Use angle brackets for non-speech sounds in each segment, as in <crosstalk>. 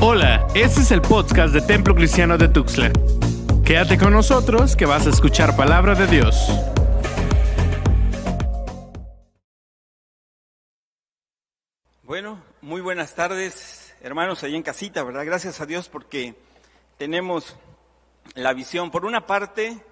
Hola, este es el podcast de Templo Cristiano de Tuxtla. Quédate con nosotros que vas a escuchar palabra de Dios. Bueno, muy buenas tardes, hermanos, ahí en casita, ¿verdad? Gracias a Dios porque tenemos la visión. Por una parte,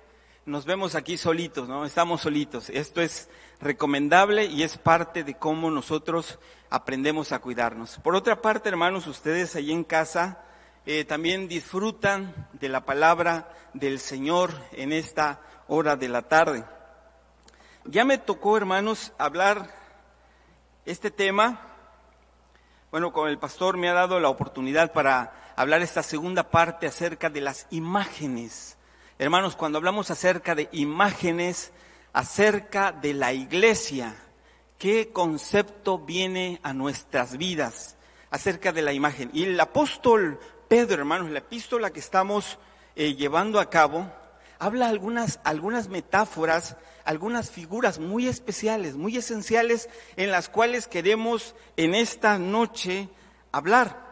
nos vemos aquí solitos, ¿no? Estamos solitos. Esto es recomendable y es parte de cómo nosotros aprendemos a cuidarnos. Por otra parte, hermanos, ustedes allí en casa eh, también disfrutan de la palabra del Señor en esta hora de la tarde. Ya me tocó, hermanos, hablar este tema. Bueno, con el pastor me ha dado la oportunidad para hablar esta segunda parte acerca de las imágenes Hermanos, cuando hablamos acerca de imágenes, acerca de la iglesia, ¿qué concepto viene a nuestras vidas acerca de la imagen? Y el apóstol Pedro, hermanos, la epístola que estamos eh, llevando a cabo, habla algunas, algunas metáforas, algunas figuras muy especiales, muy esenciales, en las cuales queremos en esta noche hablar.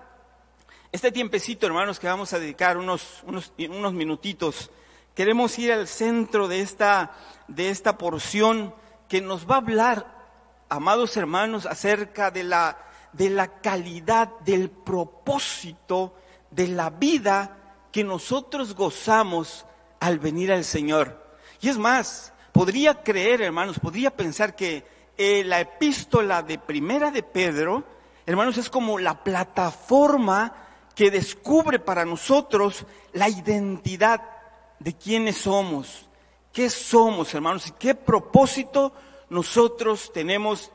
Este tiempecito, hermanos, que vamos a dedicar unos, unos, unos minutitos Queremos ir al centro de esta, de esta porción que nos va a hablar, amados hermanos, acerca de la, de la calidad, del propósito de la vida que nosotros gozamos al venir al Señor. Y es más, podría creer, hermanos, podría pensar que eh, la epístola de primera de Pedro, hermanos, es como la plataforma que descubre para nosotros la identidad de quiénes somos, qué somos, hermanos, y qué propósito nosotros tenemos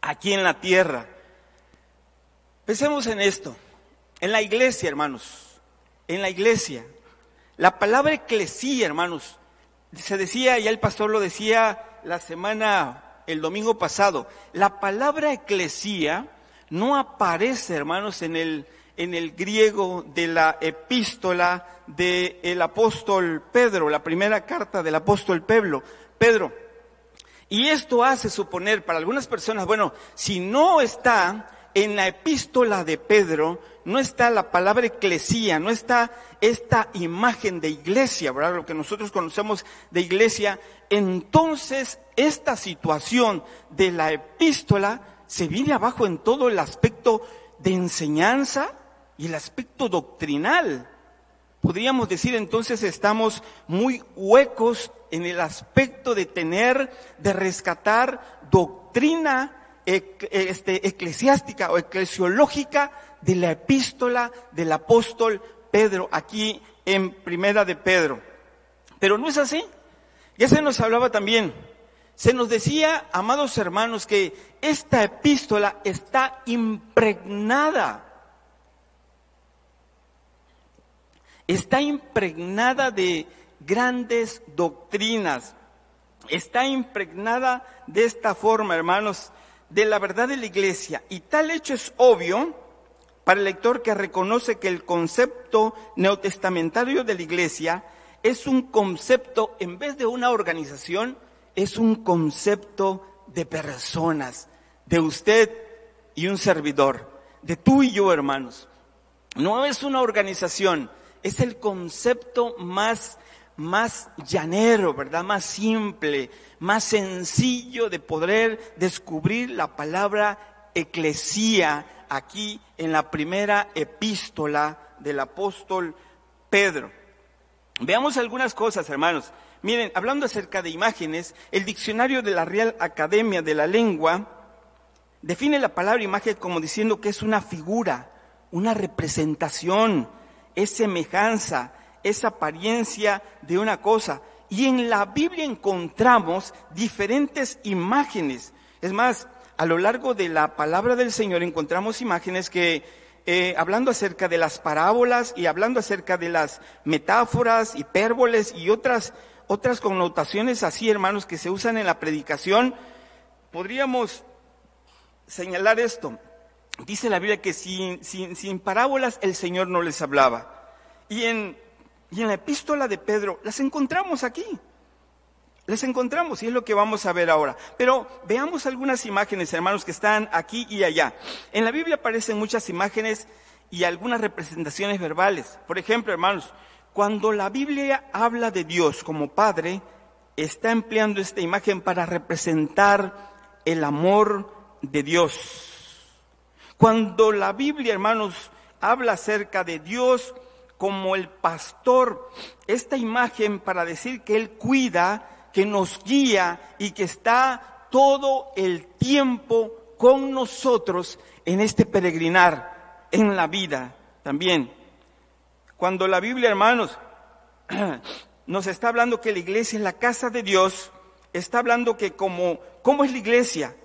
aquí en la tierra. Pensemos en esto, en la iglesia, hermanos, en la iglesia. La palabra eclesía, hermanos, se decía, ya el pastor lo decía la semana, el domingo pasado, la palabra eclesía no aparece, hermanos, en el, en el griego de la epístola del apóstol Pedro, la primera carta del apóstol Pedro. Pedro. Y esto hace suponer para algunas personas, bueno, si no está en la epístola de Pedro, no está la palabra eclesía, no está esta imagen de iglesia, ¿verdad? Lo que nosotros conocemos de iglesia, entonces esta situación de la epístola se viene abajo en todo el aspecto de enseñanza, y el aspecto doctrinal. Podríamos decir entonces estamos muy huecos en el aspecto de tener, de rescatar doctrina este, eclesiástica o eclesiológica de la epístola del apóstol Pedro, aquí en Primera de Pedro. Pero no es así. Ya se nos hablaba también. Se nos decía, amados hermanos, que esta epístola está impregnada está impregnada de grandes doctrinas, está impregnada de esta forma, hermanos, de la verdad de la iglesia. Y tal hecho es obvio para el lector que reconoce que el concepto neotestamentario de la iglesia es un concepto, en vez de una organización, es un concepto de personas, de usted y un servidor, de tú y yo, hermanos. No es una organización, es el concepto más, más llanero, ¿verdad? Más simple, más sencillo de poder descubrir la palabra eclesía aquí en la primera epístola del apóstol Pedro. Veamos algunas cosas, hermanos. Miren, hablando acerca de imágenes, el diccionario de la Real Academia de la Lengua define la palabra imagen como diciendo que es una figura, una representación, es semejanza, es apariencia de una cosa. Y en la Biblia encontramos diferentes imágenes. Es más, a lo largo de la palabra del Señor encontramos imágenes que, eh, hablando acerca de las parábolas y hablando acerca de las metáforas, hipérboles y otras, otras connotaciones así, hermanos, que se usan en la predicación, podríamos señalar esto. Dice la Biblia que sin, sin, sin parábolas el Señor no les hablaba. Y en, y en la epístola de Pedro las encontramos aquí. Las encontramos y es lo que vamos a ver ahora. Pero veamos algunas imágenes, hermanos, que están aquí y allá. En la Biblia aparecen muchas imágenes y algunas representaciones verbales. Por ejemplo, hermanos, cuando la Biblia habla de Dios como Padre, está empleando esta imagen para representar el amor de Dios. Cuando la Biblia, hermanos, habla acerca de Dios como el pastor, esta imagen para decir que Él cuida, que nos guía y que está todo el tiempo con nosotros en este peregrinar, en la vida también. Cuando la Biblia, hermanos, <clears throat> nos está hablando que la iglesia es la casa de Dios, está hablando que como, ¿cómo es la iglesia?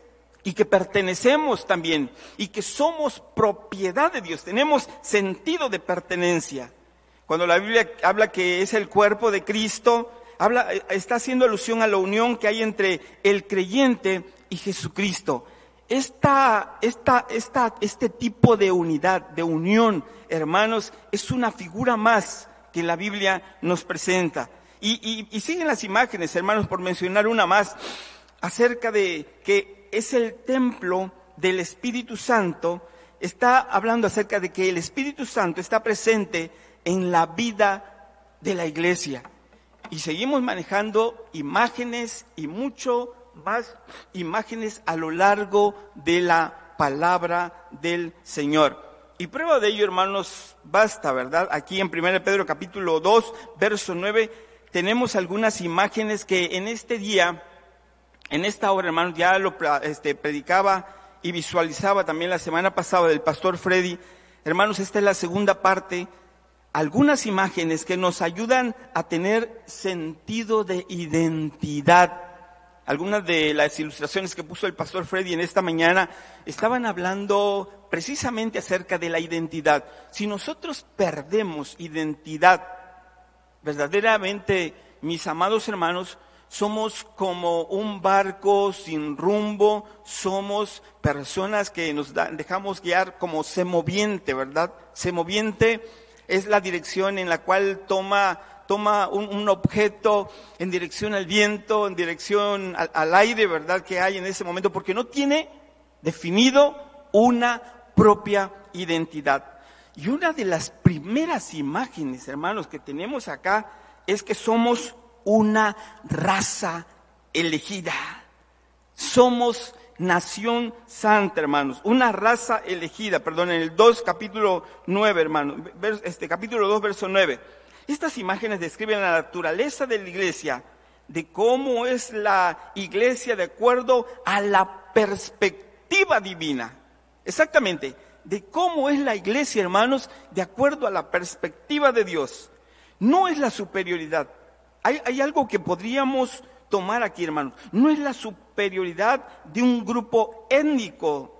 Y que pertenecemos también, y que somos propiedad de Dios, tenemos sentido de pertenencia. Cuando la Biblia habla que es el cuerpo de Cristo, habla, está haciendo alusión a la unión que hay entre el creyente y Jesucristo. Esta, esta, esta, este tipo de unidad, de unión, hermanos, es una figura más que la Biblia nos presenta. Y, y, siguen las imágenes, hermanos, por mencionar una más, acerca de que es el templo del Espíritu Santo, está hablando acerca de que el Espíritu Santo está presente en la vida de la iglesia. Y seguimos manejando imágenes y mucho más imágenes a lo largo de la palabra del Señor. Y prueba de ello, hermanos, basta, ¿verdad? Aquí en 1 Pedro capítulo 2, verso 9, tenemos algunas imágenes que en este día, en esta hora, hermanos, ya lo este, predicaba y visualizaba también la semana pasada del pastor Freddy. Hermanos, esta es la segunda parte algunas imágenes que nos ayudan a tener sentido de identidad algunas de las ilustraciones que puso el pastor Freddy en esta mañana estaban hablando precisamente acerca de la identidad. Si nosotros perdemos identidad, verdaderamente, mis amados hermanos, somos como un barco sin rumbo, somos personas que nos dejamos guiar como semoviente, ¿verdad? Semoviente es la dirección en la cual toma toma un, objeto en dirección al viento, en dirección al aire, ¿verdad? Que hay en ese momento, porque no tiene definido una propia identidad. Y una de las primeras imágenes, hermanos, que tenemos acá es que somos una raza elegida. Somos nación santa, hermanos, una raza elegida, perdón, en el 2 capítulo 9, hermanos, este capítulo 2 verso 9. Estas imágenes describen la naturaleza de la iglesia, de cómo es la iglesia de acuerdo a la perspectiva divina. Exactamente, de cómo es la iglesia, hermanos, de acuerdo a la perspectiva de Dios. No es la superioridad. Hay, algo que podríamos tomar aquí, hermanos. No es la superioridad de un grupo étnico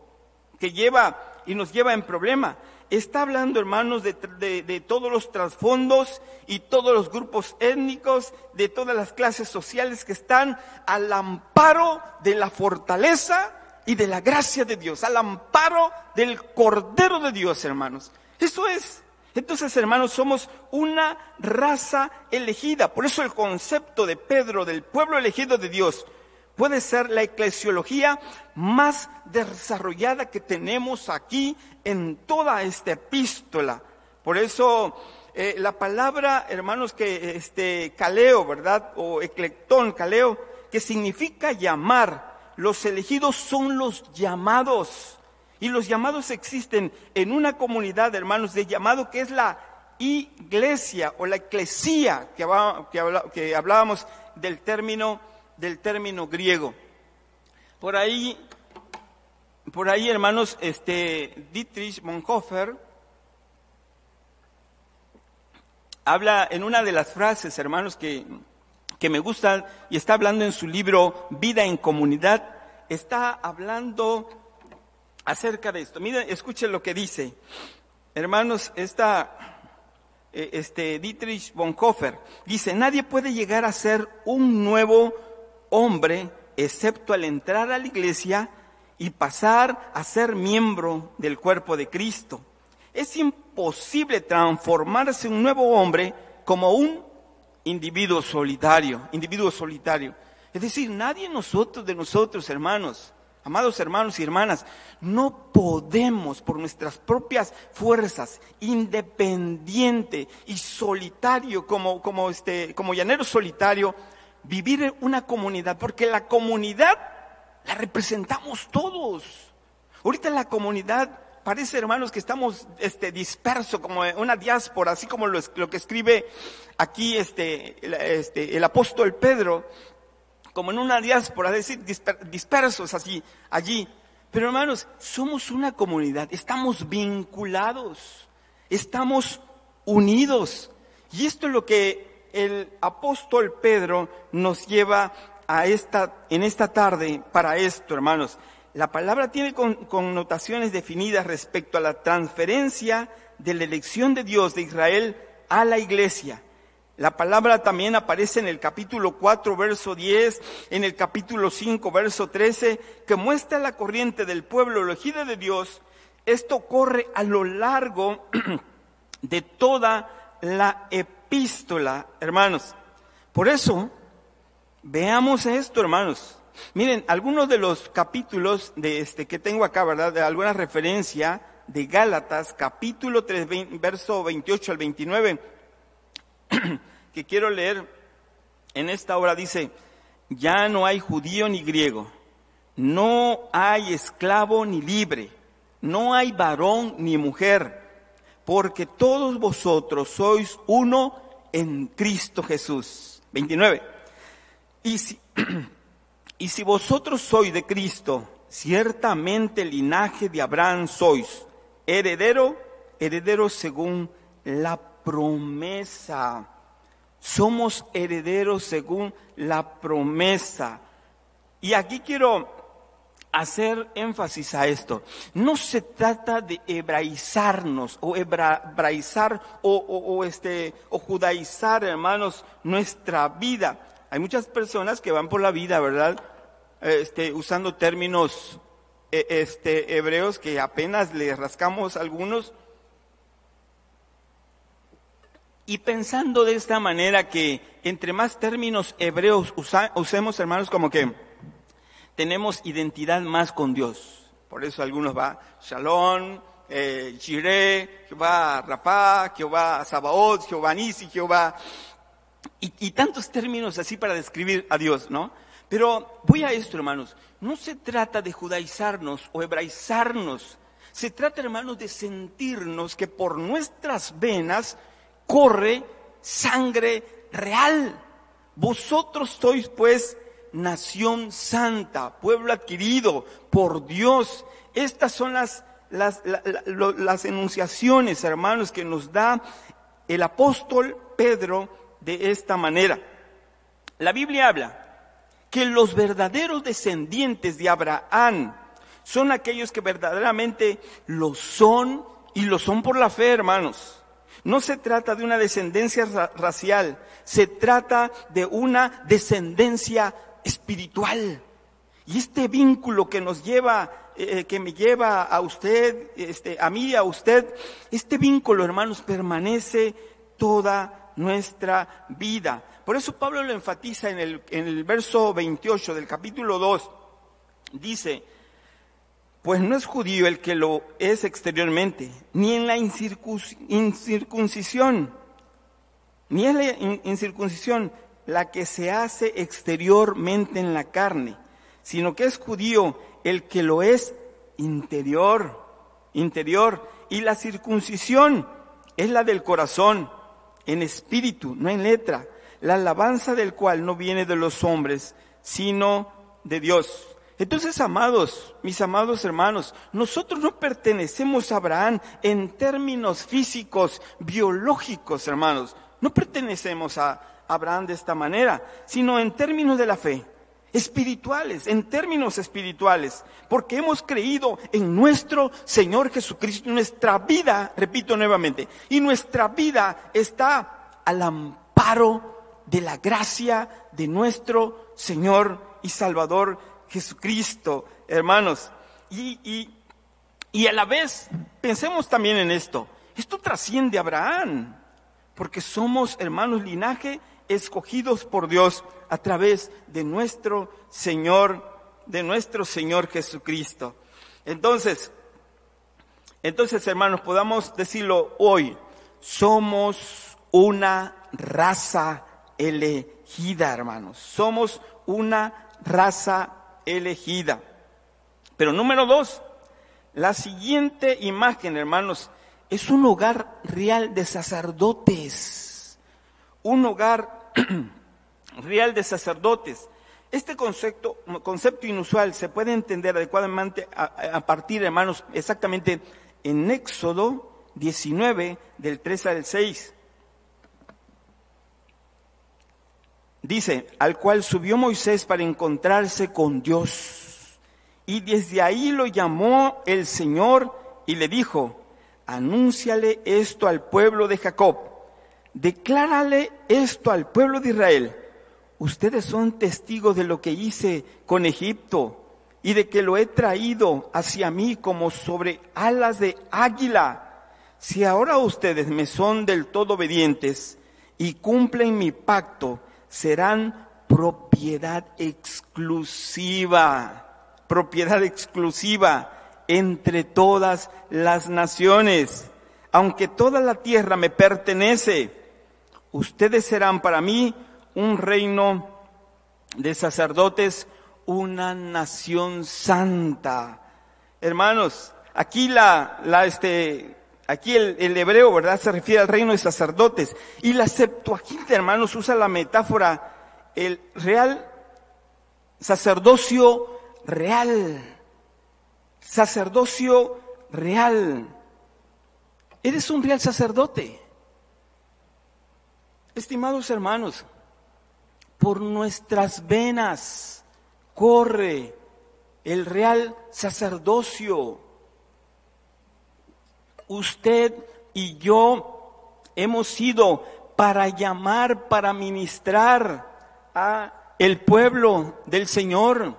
que lleva y nos lleva en problema, está hablando, hermanos, de, todos los trasfondos y todos los grupos étnicos, de todas las clases sociales que están al amparo de la fortaleza y de la gracia de Dios, al amparo del Cordero de Dios, hermanos. Eso es. Entonces, hermanos, somos una raza elegida. Por eso el concepto de Pedro del pueblo elegido de Dios puede ser la eclesiología más desarrollada que tenemos aquí en toda esta epístola. Por eso eh, la palabra, hermanos, que este caleo, ¿verdad? O eclectón, caleo, que significa llamar. Los elegidos son los llamados. Y los llamados existen en una comunidad, hermanos, de llamado que es la iglesia o la eclesía, que, que hablábamos del término del término griego. Por ahí, por ahí, hermanos, este Dietrich Bonhoeffer habla en una de las frases, hermanos, que, que me gustan y está hablando en su libro Vida en Comunidad, está hablando acerca de esto. Miren, escuchen lo que dice. Hermanos, esta eh, este Dietrich Bonhoeffer dice, nadie puede llegar a ser un nuevo hombre, excepto al entrar a la iglesia y pasar a ser miembro del cuerpo de Cristo. Es imposible transformarse un nuevo hombre como un individuo solitario, individuo solitario. Es decir, nadie nosotros de nosotros, hermanos, Amados hermanos y hermanas, no podemos por nuestras propias fuerzas, independiente y solitario, como, como, este, como llanero solitario, vivir una comunidad, porque la comunidad la representamos todos. Ahorita la comunidad parece, hermanos, que estamos este, dispersos como una diáspora, así como lo, lo que escribe aquí este, este, el apóstol Pedro como en una diáspora, es decir, dispersos así, allí. Pero hermanos, somos una comunidad, estamos vinculados, estamos unidos. Y esto es lo que el apóstol Pedro nos lleva a esta, en esta tarde para esto, hermanos. La palabra tiene connotaciones definidas respecto a la transferencia de la elección de Dios de Israel a la iglesia. La palabra también aparece en el capítulo 4, verso 10, en el capítulo 5, verso 13, que muestra la corriente del pueblo elegido de Dios. Esto corre a lo largo <clears throat> de toda la epístola, hermanos. Por eso, veamos esto, hermanos. Miren, algunos de los capítulos de este que tengo acá, ¿verdad? De alguna referencia de Gálatas, capítulo 3, verso 28 al 29 <clears throat> que quiero leer en esta hora dice, ya no hay judío ni griego, no hay esclavo ni libre, no hay varón ni mujer, porque todos vosotros sois uno en Cristo Jesús. 29. Y si, <clears throat> y si vosotros sois de Cristo, ciertamente linaje de Abraham sois, heredero, heredero según la promesa. Somos herederos según la promesa. Y aquí quiero hacer énfasis a esto. No se trata de hebraizarnos o hebraizar o, este, o judaizar, hermanos, nuestra vida. Hay muchas personas que van por la vida, ¿verdad? Este, usando términos e, este, hebreos que apenas le rascamos algunos Y pensando de esta manera que entre más términos hebreos usemos, hermanos, como que tenemos identidad más con Dios. Por eso algunos va Shalom, eh, Jehová Rapá, Jehová Sabaoth, Jehová Nisi, Jehová... Y, y tantos términos así para describir a Dios, ¿no? Pero voy a esto, hermanos. No se trata de judaizarnos o hebraizarnos. Se trata, hermanos, de sentirnos que por nuestras venas corre sangre real. Vosotros sois pues nación santa, pueblo adquirido por Dios. Estas son las, las, las, enunciaciones, hermanos, que nos da el apóstol Pedro de esta manera. La Biblia habla que los verdaderos descendientes de Abraham son aquellos que verdaderamente lo son y lo son por la fe, hermanos. No se trata de una descendencia racial, se trata de una descendencia espiritual. Y este vínculo que nos lleva, eh, que me lleva a usted, este, a mí, a usted, este vínculo, hermanos, permanece toda nuestra vida. Por eso Pablo lo enfatiza en el, en el verso 28 del capítulo 2. Dice, pues no es judío el que lo es exteriormente, ni en la incircuncisión, ni en la incircuncisión la que se hace exteriormente en la carne, sino que es judío el que lo es interior, interior, y la circuncisión es la del corazón, en espíritu, no en letra, la alabanza del cual no viene de los hombres, sino de Dios. Entonces, amados, mis amados hermanos, nosotros no pertenecemos a Abraham en términos físicos, biológicos, hermanos. No pertenecemos a Abraham de esta manera, sino en términos de la fe, espirituales, en términos espirituales, porque hemos creído en nuestro Señor Jesucristo, nuestra vida, repito nuevamente, y nuestra vida está al amparo de la gracia de nuestro Señor y Salvador Jesucristo, hermanos. Y, y, a la vez, pensemos también en esto. Esto trasciende a Abraham, porque somos hermanos linaje escogidos por Dios a través de nuestro Señor de nuestro Señor Jesucristo. Entonces, entonces hermanos, podamos decirlo hoy, somos una raza elegida, hermanos. Somos una raza elegida. Pero número dos, la siguiente imagen, hermanos, es un hogar real de sacerdotes. Un hogar <clears throat> real de sacerdotes. Este concepto, concepto inusual se puede entender adecuadamente a, a partir, hermanos, exactamente en Éxodo 19, del 3 al 6. Dice, al cual subió Moisés para encontrarse con Dios. Y desde ahí lo llamó el Señor y le dijo, anúnciale esto al pueblo de Jacob, declárale esto al pueblo de Israel. Ustedes son testigos de lo que hice con Egipto y de que lo he traído hacia mí como sobre alas de águila. Si ahora ustedes me son del todo obedientes y cumplen mi pacto, serán propiedad exclusiva, propiedad exclusiva entre todas las naciones. Aunque toda la tierra me pertenece, ustedes serán para mí un reino de sacerdotes, una nación santa. Hermanos, aquí la, la este, aquí el, el, hebreo, ¿verdad? Se refiere al reino de sacerdotes. Y la Septuaginta, hermanos, usa la metáfora, el real sacerdocio real sacerdocio real. Eres un real sacerdote. Estimados hermanos, por nuestras venas corre el real sacerdocio. Usted y yo hemos sido para llamar, para ministrar a el pueblo del Señor.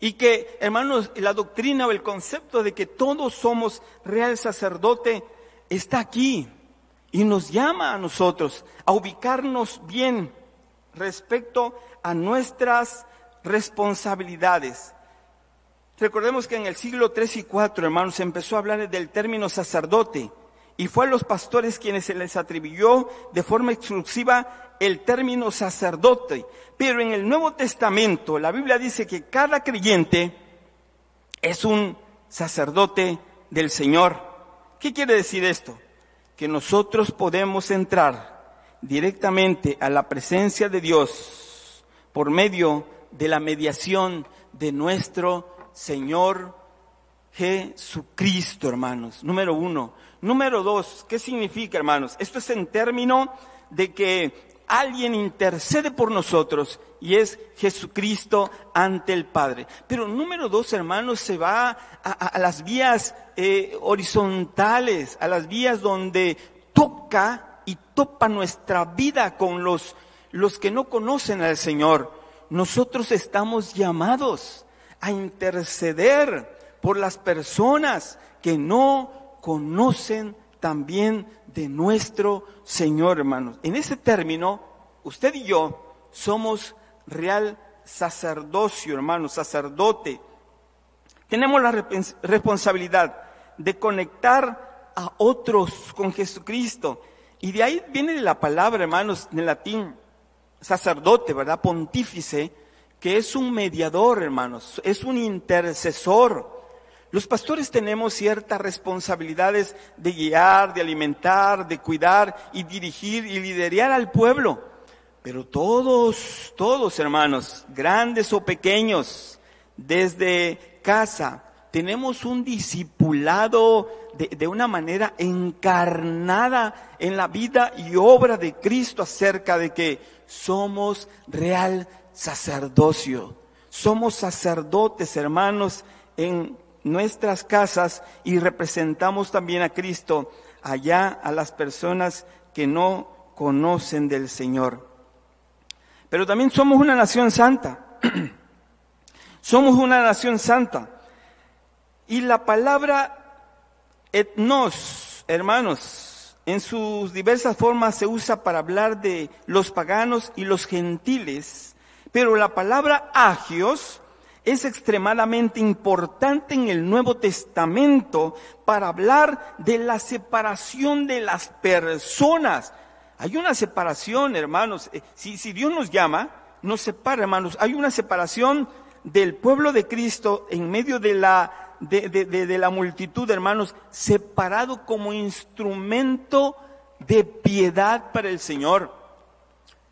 Y que, hermanos, la doctrina o el concepto de que todos somos real sacerdote está aquí y nos llama a nosotros a ubicarnos bien respecto a nuestras responsabilidades. Recordemos que en el siglo III y IV, hermanos, empezó a hablar del término sacerdote y fue a los pastores quienes se les atribuyó de forma exclusiva el término sacerdote. Pero en el Nuevo Testamento la Biblia dice que cada creyente es un sacerdote del Señor. ¿Qué quiere decir esto? Que nosotros podemos entrar directamente a la presencia de Dios por medio de la mediación de nuestro Señor Jesucristo, hermanos. Número uno. Número dos, ¿qué significa, hermanos? Esto es en término de que alguien intercede por nosotros y es Jesucristo ante el Padre. Pero número dos, hermanos, se va a, las vías eh, horizontales, a las vías donde toca y topa nuestra vida con los, los que no conocen al Señor. Nosotros estamos llamados a interceder por las personas que no conocen también de nuestro Señor, hermanos. En ese término, usted y yo somos real sacerdocio, hermanos, sacerdote. Tenemos la responsabilidad de conectar a otros con Jesucristo. Y de ahí viene la palabra, hermanos, en latín, sacerdote, ¿verdad? Pontífice, que es un mediador, hermanos, es un intercesor. Los pastores tenemos ciertas responsabilidades de guiar, de alimentar, de cuidar y dirigir y liderar al pueblo. Pero todos, todos hermanos, grandes o pequeños, desde casa, tenemos un discipulado de, de, una manera encarnada en la vida y obra de Cristo acerca de que somos real sacerdocio. Somos sacerdotes, hermanos, en nuestras casas y representamos también a Cristo allá a las personas que no conocen del Señor. Pero también somos una nación santa. <clears throat> somos una nación santa. Y la palabra etnos, hermanos, en sus diversas formas se usa para hablar de los paganos y los gentiles, pero la palabra agios es extremadamente importante en el Nuevo Testamento para hablar de la separación de las personas. Hay una separación, hermanos. Eh, si, Dios nos llama, nos separa, hermanos. Hay una separación del pueblo de Cristo en medio de la, de, de, de, la multitud, hermanos, separado como instrumento de piedad para el Señor.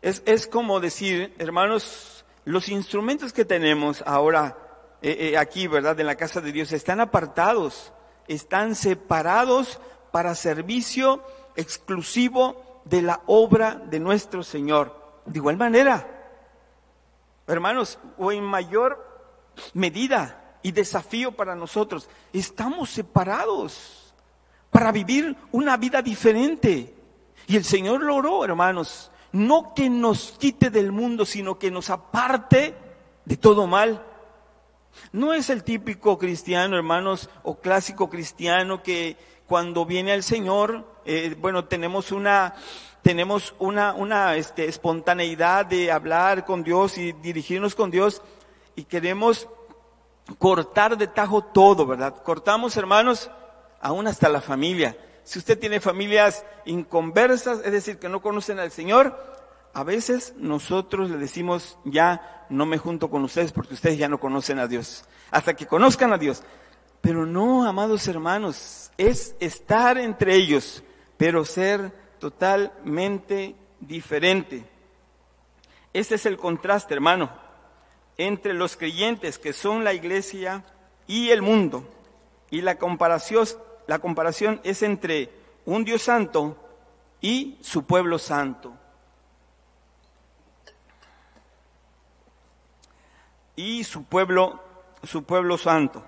Es, es como decir, hermanos, los instrumentos que tenemos ahora eh, eh, aquí, ¿verdad? En la casa de Dios están apartados, están separados para servicio exclusivo de la obra de nuestro Señor. De igual manera, hermanos, o en mayor medida y desafío para nosotros, estamos separados para vivir una vida diferente. Y el Señor lo oró, hermanos, no que nos quite del mundo, sino que nos aparte de todo mal. No es el típico cristiano, hermanos, o clásico cristiano que cuando viene al Señor, eh, bueno, tenemos una, tenemos una, una este, espontaneidad de hablar con Dios y dirigirnos con Dios y queremos cortar de tajo todo, ¿verdad? Cortamos, hermanos, aún hasta la familia. Si usted tiene familias inconversas, es decir, que no conocen al Señor, a veces nosotros le decimos, ya no me junto con ustedes porque ustedes ya no conocen a Dios. Hasta que conozcan a Dios. Pero no, amados hermanos, es estar entre ellos, pero ser totalmente diferente. Este es el contraste, hermano, entre los creyentes que son la iglesia y el mundo. Y la comparación, la comparación es entre un Dios santo y su pueblo santo. Y su pueblo, su pueblo santo.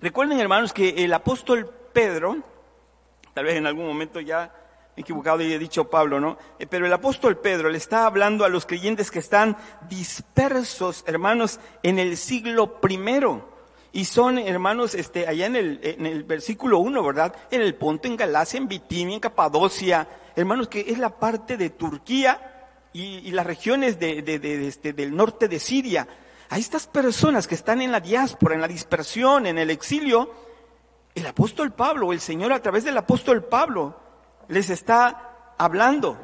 Recuerden, hermanos, que el apóstol Pedro, tal vez en algún momento ya me he equivocado y he dicho Pablo, ¿no? Eh, pero el apóstol Pedro le está hablando a los creyentes que están dispersos, hermanos, en el siglo primero. Y son, hermanos, este, allá en el, en el versículo 1, ¿verdad? En el Ponto, en Galacia, en Bitinia, en Capadocia, hermanos, que es la parte de Turquía y, las regiones de, de, este, del norte de Siria. A estas personas que están en la diáspora, en la dispersión, en el exilio, el apóstol Pablo, el Señor a través del apóstol Pablo, les está hablando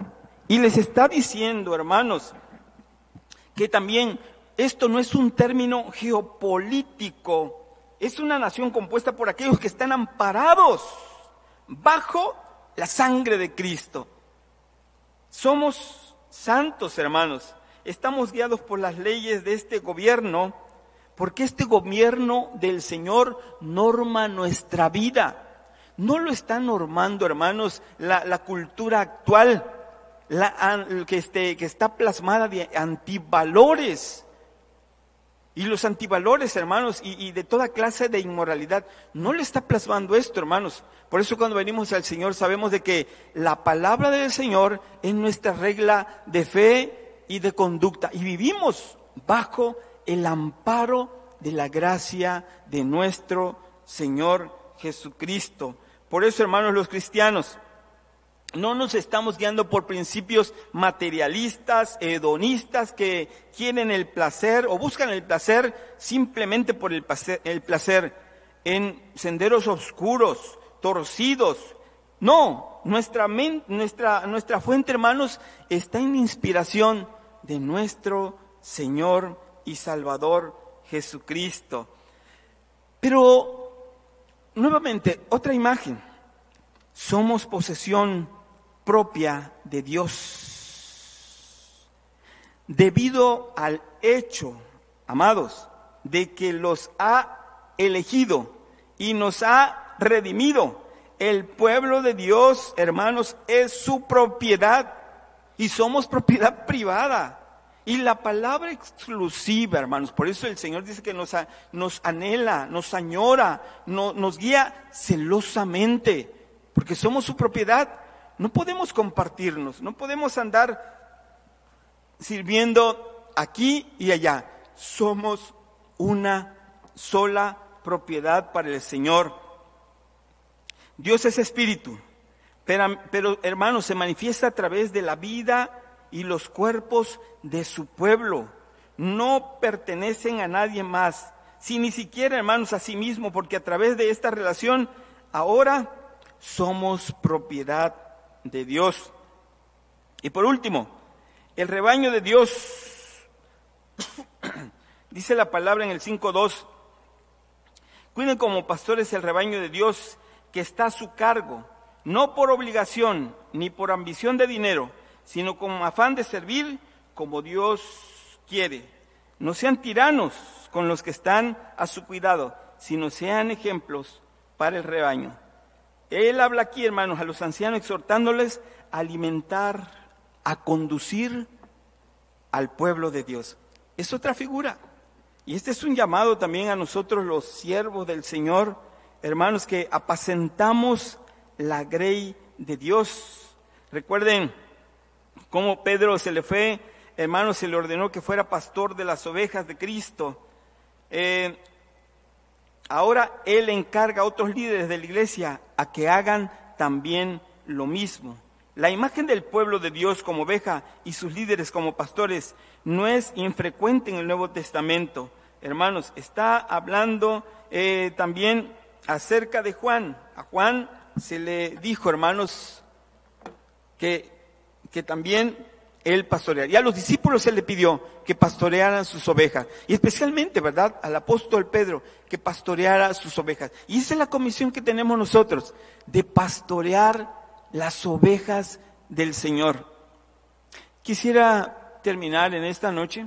y les está diciendo, hermanos, que también esto no es un término geopolítico, es una nación compuesta por aquellos que están amparados bajo la sangre de Cristo. Somos santos, hermanos. Estamos guiados por las leyes de este gobierno, porque este gobierno del Señor norma nuestra vida. No lo está normando, hermanos, la, cultura actual, la, este, que está plasmada de antivalores y los antivalores, hermanos, y, de toda clase de inmoralidad. No le está plasmando esto, hermanos. Por eso cuando venimos al Señor sabemos de que la palabra del Señor es nuestra regla de fe y de conducta. Y vivimos bajo el amparo de la gracia de nuestro Señor Jesucristo. Por eso, hermanos, los cristianos, no nos estamos guiando por principios materialistas, hedonistas, que quieren el placer o buscan el placer simplemente por el placer, el placer en senderos oscuros, torcidos. No, nuestra, nuestra, nuestra fuente, hermanos, está en inspiración de nuestro Señor y Salvador Jesucristo. Pero, nuevamente, otra imagen. Somos posesión propia de Dios. Debido al hecho, amados, de que los ha elegido y nos ha redimido. El pueblo de Dios, hermanos, es su propiedad y somos propiedad privada. Y la palabra exclusiva, hermanos, por eso el Señor dice que nos, anhela, nos añora, nos guía celosamente, porque somos su propiedad no podemos compartirnos, no podemos andar sirviendo aquí y allá. Somos una sola propiedad para el Señor. Dios es espíritu, pero, hermanos, se manifiesta a través de la vida y los cuerpos de su pueblo. no pertenecen a nadie más, si ni siquiera hermanos a sí mismo, porque a través de esta relación ahora somos propiedad de Dios. Y por último, el rebaño de Dios, <clears throat> dice la palabra en el 5.2, cuiden como pastores el rebaño de Dios que está a su cargo, no por obligación ni por ambición de dinero, sino con afán de servir como Dios quiere. No sean tiranos con los que están a su cuidado, sino sean ejemplos para el rebaño. Él habla aquí, hermanos, a los ancianos exhortándoles a alimentar, a conducir al pueblo de Dios. Es otra figura. Y este es un llamado también a nosotros los siervos del Señor, hermanos, que apacentamos la grey de Dios. Recuerden cómo Pedro se le fue, hermanos, se le ordenó que fuera pastor de las ovejas de Cristo. Eh, ahora Él encarga a otros líderes de la iglesia a que hagan también lo mismo. La imagen del pueblo de Dios como oveja y sus líderes como pastores no es infrecuente en el Nuevo Testamento. Hermanos, está hablando eh, también acerca de Juan. A Juan se le dijo, hermanos, que, que también él pastorear. Y a los discípulos se le pidió que pastorearan sus ovejas. Y especialmente, ¿verdad? Al apóstol Pedro, que pastoreara sus ovejas. Y esa es la comisión que tenemos nosotros, de pastorear las ovejas del Señor. Quisiera terminar en esta noche,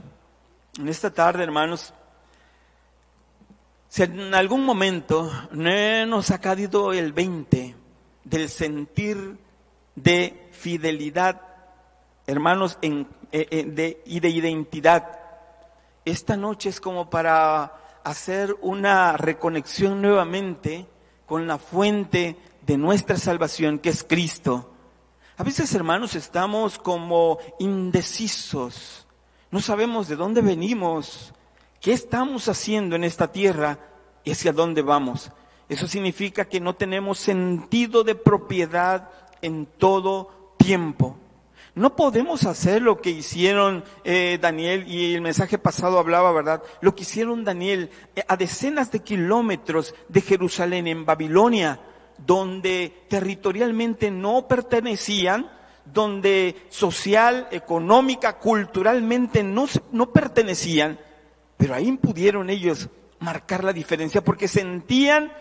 en esta tarde, hermanos. Si en algún momento no nos ha caído el 20 del sentir de fidelidad hermanos, en, eh, eh, de, y de identidad. Esta noche es como para hacer una reconexión nuevamente con la fuente de nuestra salvación, que es Cristo. A veces, hermanos, estamos como indecisos. No sabemos de dónde venimos, qué estamos haciendo en esta tierra y hacia dónde vamos. Eso significa que no tenemos sentido de propiedad en todo tiempo. No podemos hacer lo que hicieron eh, Daniel y el mensaje pasado hablaba, ¿verdad? Lo que hicieron Daniel eh, a decenas de kilómetros de Jerusalén, en Babilonia, donde territorialmente no pertenecían, donde social, económica, culturalmente no, no pertenecían, pero ahí pudieron ellos marcar la diferencia porque sentían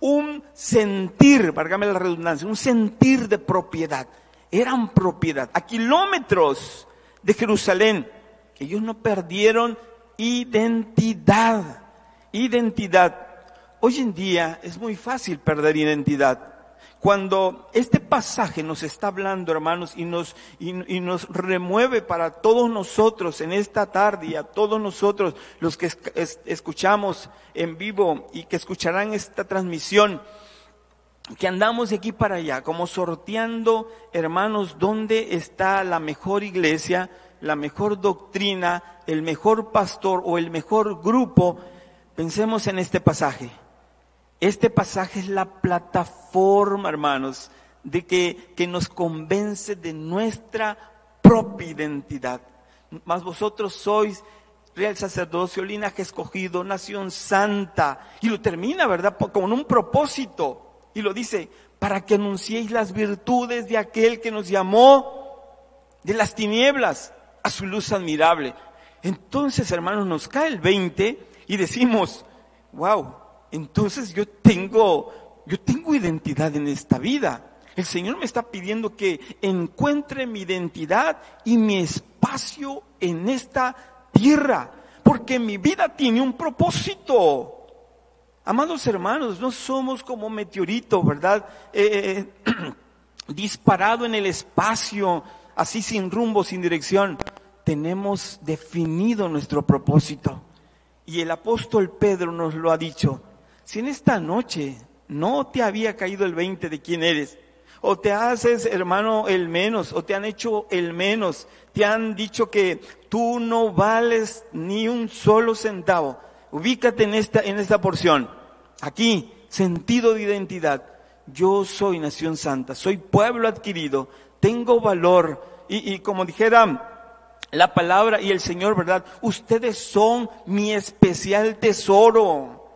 un sentir, válgame la redundancia, un sentir de propiedad eran propiedad, a kilómetros de Jerusalén. Ellos no perdieron identidad, identidad. Hoy en día es muy fácil perder identidad. Cuando este pasaje nos está hablando, hermanos, y nos, y, nos remueve para todos nosotros en esta tarde y a todos nosotros los que escuchamos en vivo y que escucharán esta transmisión, que andamos de aquí para allá, como sorteando, hermanos, dónde está la mejor iglesia, la mejor doctrina, el mejor pastor o el mejor grupo, pensemos en este pasaje. Este pasaje es la plataforma, hermanos, de que, que nos convence de nuestra propia identidad. Más vosotros sois real sacerdocio, linaje escogido, nación santa. Y lo termina, ¿verdad? Con un propósito. Y lo dice, para que anunciéis las virtudes de aquel que nos llamó de las tinieblas a su luz admirable. Entonces, hermanos, nos cae el 20 y decimos, wow, entonces yo tengo, yo tengo identidad en esta vida. El Señor me está pidiendo que encuentre mi identidad y mi espacio en esta tierra, porque mi vida tiene un propósito. Amados hermanos, no somos como meteorito, ¿verdad? Eh, eh, <clears throat> disparado en el espacio, así sin rumbo, sin dirección. Tenemos definido nuestro propósito. Y el apóstol Pedro nos lo ha dicho. Si en esta noche no te había caído el 20 de quién eres, o te haces, hermano, el menos, o te han hecho el menos, te han dicho que tú no vales ni un solo centavo. Ubícate en esta, en esta porción. Aquí, sentido de identidad. Yo soy nación santa, soy pueblo adquirido, tengo valor. Y, como dijera la palabra y el Señor, ¿verdad? Ustedes son mi especial tesoro.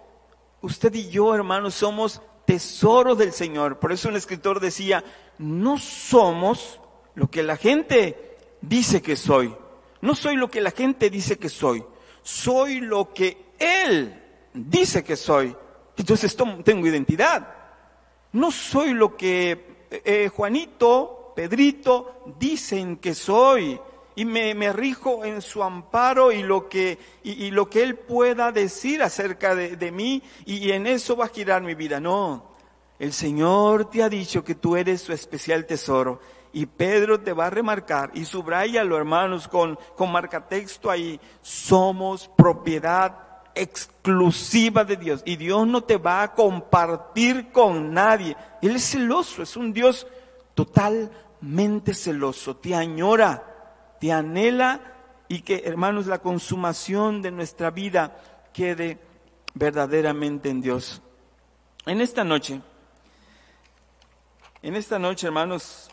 Usted y yo, hermanos, somos tesoro del Señor. Por eso el escritor decía, no somos lo que la gente dice que soy. No soy lo que la gente dice que soy. Soy lo que Él dice que soy. Entonces tengo identidad. No soy lo que eh, Juanito, Pedrito dicen que soy y me, me, rijo en su amparo y lo que, y, lo que Él pueda decir acerca de, de mí y, en eso va a girar mi vida. No, el Señor te ha dicho que tú eres su especial tesoro y Pedro te va a remarcar y subrayalo hermanos con, con marcatexto ahí, somos propiedad exclusiva de Dios y Dios no te va a compartir con nadie. Él es celoso, es un Dios totalmente celoso, te añora te anhela y que, hermanos, la consumación de nuestra vida quede verdaderamente en Dios. En esta noche, en esta noche, hermanos,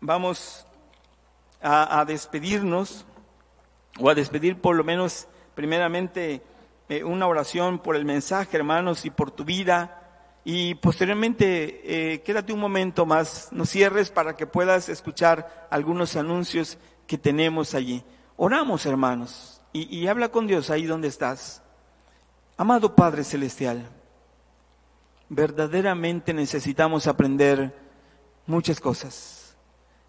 vamos a, despedirnos, o a despedir por lo menos, primeramente, eh, una oración por el mensaje, hermanos, y por tu vida. Y posteriormente, eh, quédate un momento más, no cierres para que puedas escuchar algunos anuncios que tenemos allí. Oramos, hermanos, y, habla con Dios ahí donde estás. Amado Padre Celestial, verdaderamente necesitamos aprender muchas cosas.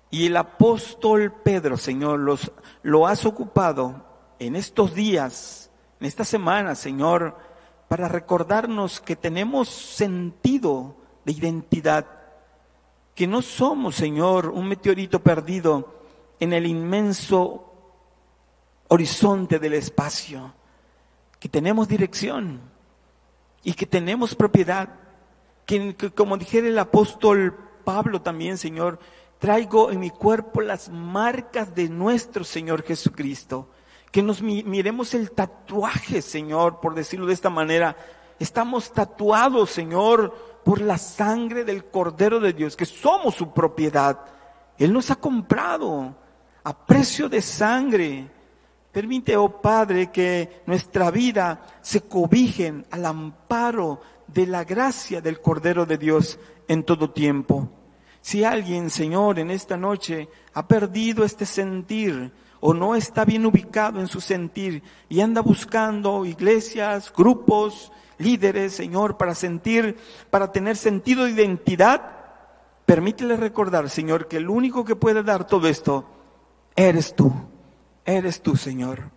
Y el apóstol Pedro, Señor, los, lo has ocupado en estos días, en esta semana, Señor, para recordarnos que tenemos sentido de identidad, que no somos, Señor, un meteorito perdido, en el inmenso horizonte del espacio, que tenemos dirección y que tenemos propiedad, que, como dijera el apóstol Pablo también, Señor, traigo en mi cuerpo las marcas de nuestro Señor Jesucristo. Que nos miremos el tatuaje, Señor, por decirlo de esta manera. Estamos tatuados, Señor, por la sangre del Cordero de Dios, que somos su propiedad. Él nos ha comprado a precio de sangre. Permite, oh Padre, que nuestra vida se cobijen al amparo de la gracia del Cordero de Dios en todo tiempo. Si alguien, Señor, en esta noche ha perdido este sentir o no está bien ubicado en su sentir y anda buscando iglesias, grupos, líderes, Señor, para sentir, para tener sentido de identidad, permítele recordar, Señor, que el único que puede dar todo esto Eres tú, eres tú, Señor.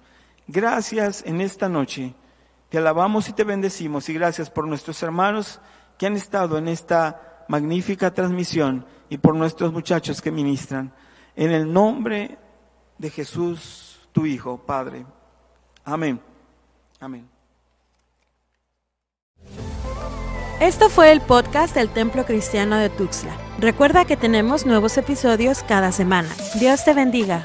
Gracias en esta noche. Te alabamos y te bendecimos y gracias por nuestros hermanos que han estado en esta magnífica transmisión y por nuestros muchachos que ministran. En el nombre de Jesús, tu Hijo, Padre. Amén. Amén. Esto fue el podcast del Templo Cristiano de Tuxtla. Recuerda que tenemos nuevos episodios cada semana. Dios te bendiga.